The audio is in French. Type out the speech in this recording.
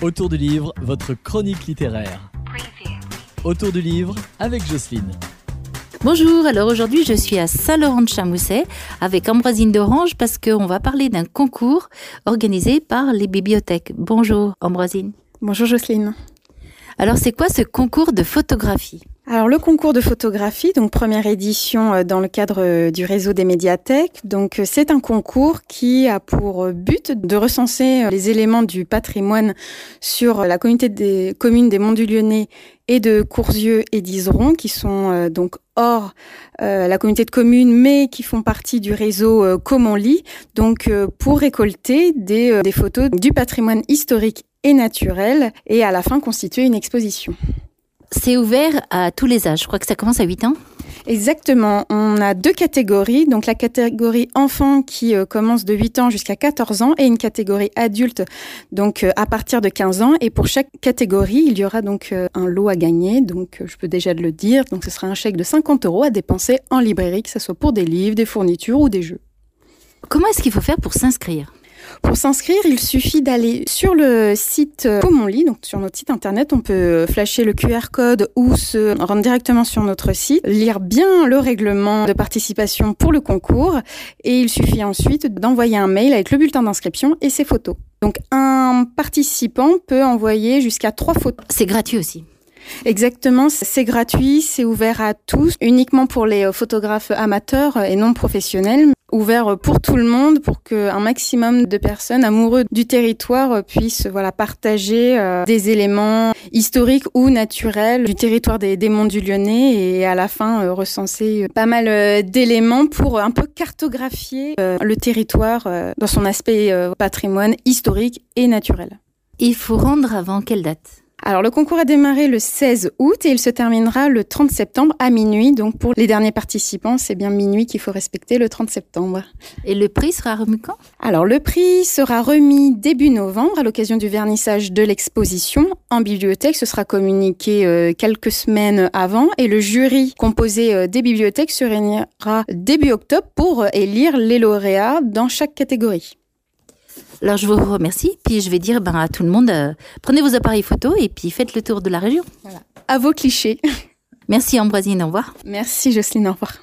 Autour du livre, votre chronique littéraire. Autour du livre avec Jocelyne. Bonjour, alors aujourd'hui je suis à Saint-Laurent-de-Chamousset avec Ambroisine d'Orange parce qu'on va parler d'un concours organisé par les bibliothèques. Bonjour Ambroisine. Bonjour Jocelyne. Alors c'est quoi ce concours de photographie? Alors le concours de photographie, donc première édition euh, dans le cadre euh, du réseau des médiathèques. Donc euh, c'est un concours qui a pour but de recenser les éléments du patrimoine sur la communauté des communes des Monts du Lyonnais et de Courzieux et d'Iseron, qui sont donc hors la communauté de communes, mais qui font partie du réseau euh, Lit, donc pour récolter des, des photos du patrimoine historique et naturel, et à la fin constituer une exposition. C'est ouvert à tous les âges. Je crois que ça commence à 8 ans. Exactement. On a deux catégories. Donc la catégorie enfant qui euh, commence de 8 ans jusqu'à 14 ans et une catégorie adulte donc euh, à partir de 15 ans. Et pour chaque catégorie, il y aura donc euh, un lot à gagner. Donc je peux déjà le dire. Donc ce sera un chèque de 50 euros à dépenser en librairie, que ce soit pour des livres, des fournitures ou des jeux. Comment est-ce qu'il faut faire pour s'inscrire? Pour s'inscrire, il suffit d'aller sur le site Pomonly, donc sur notre site internet, on peut flasher le QR code ou se rendre directement sur notre site, lire bien le règlement de participation pour le concours et il suffit ensuite d'envoyer un mail avec le bulletin d'inscription et ses photos. Donc un participant peut envoyer jusqu'à trois photos. C'est gratuit aussi. Exactement, c'est gratuit, c'est ouvert à tous, uniquement pour les photographes amateurs et non professionnels ouvert pour tout le monde pour qu'un maximum de personnes amoureux du territoire puissent voilà partager euh, des éléments historiques ou naturels du territoire des, Monts du Lyonnais et à la fin euh, recenser pas mal euh, d'éléments pour un peu cartographier le territoire dans son aspect patrimoine historique et naturel. Il faut rendre avant quelle date? Alors le concours a démarré le 16 août et il se terminera le 30 septembre à minuit. Donc pour les derniers participants, c'est bien minuit qu'il faut respecter le 30 septembre. Et le prix sera remis quand? Alors le prix sera remis début novembre à l'occasion du vernissage de l'exposition en bibliothèque. Ce sera communiqué euh, quelques semaines avant et le jury composé euh, des bibliothèques se réunira début octobre pour euh, élire les lauréats dans chaque catégorie. Alors je vous remercie, puis je vais dire ben, à tout le monde, euh, prenez vos appareils photo et puis faites le tour de la région. Voilà. À vos clichés. Merci Ambroisine, au revoir. Merci Jocelyne, au revoir.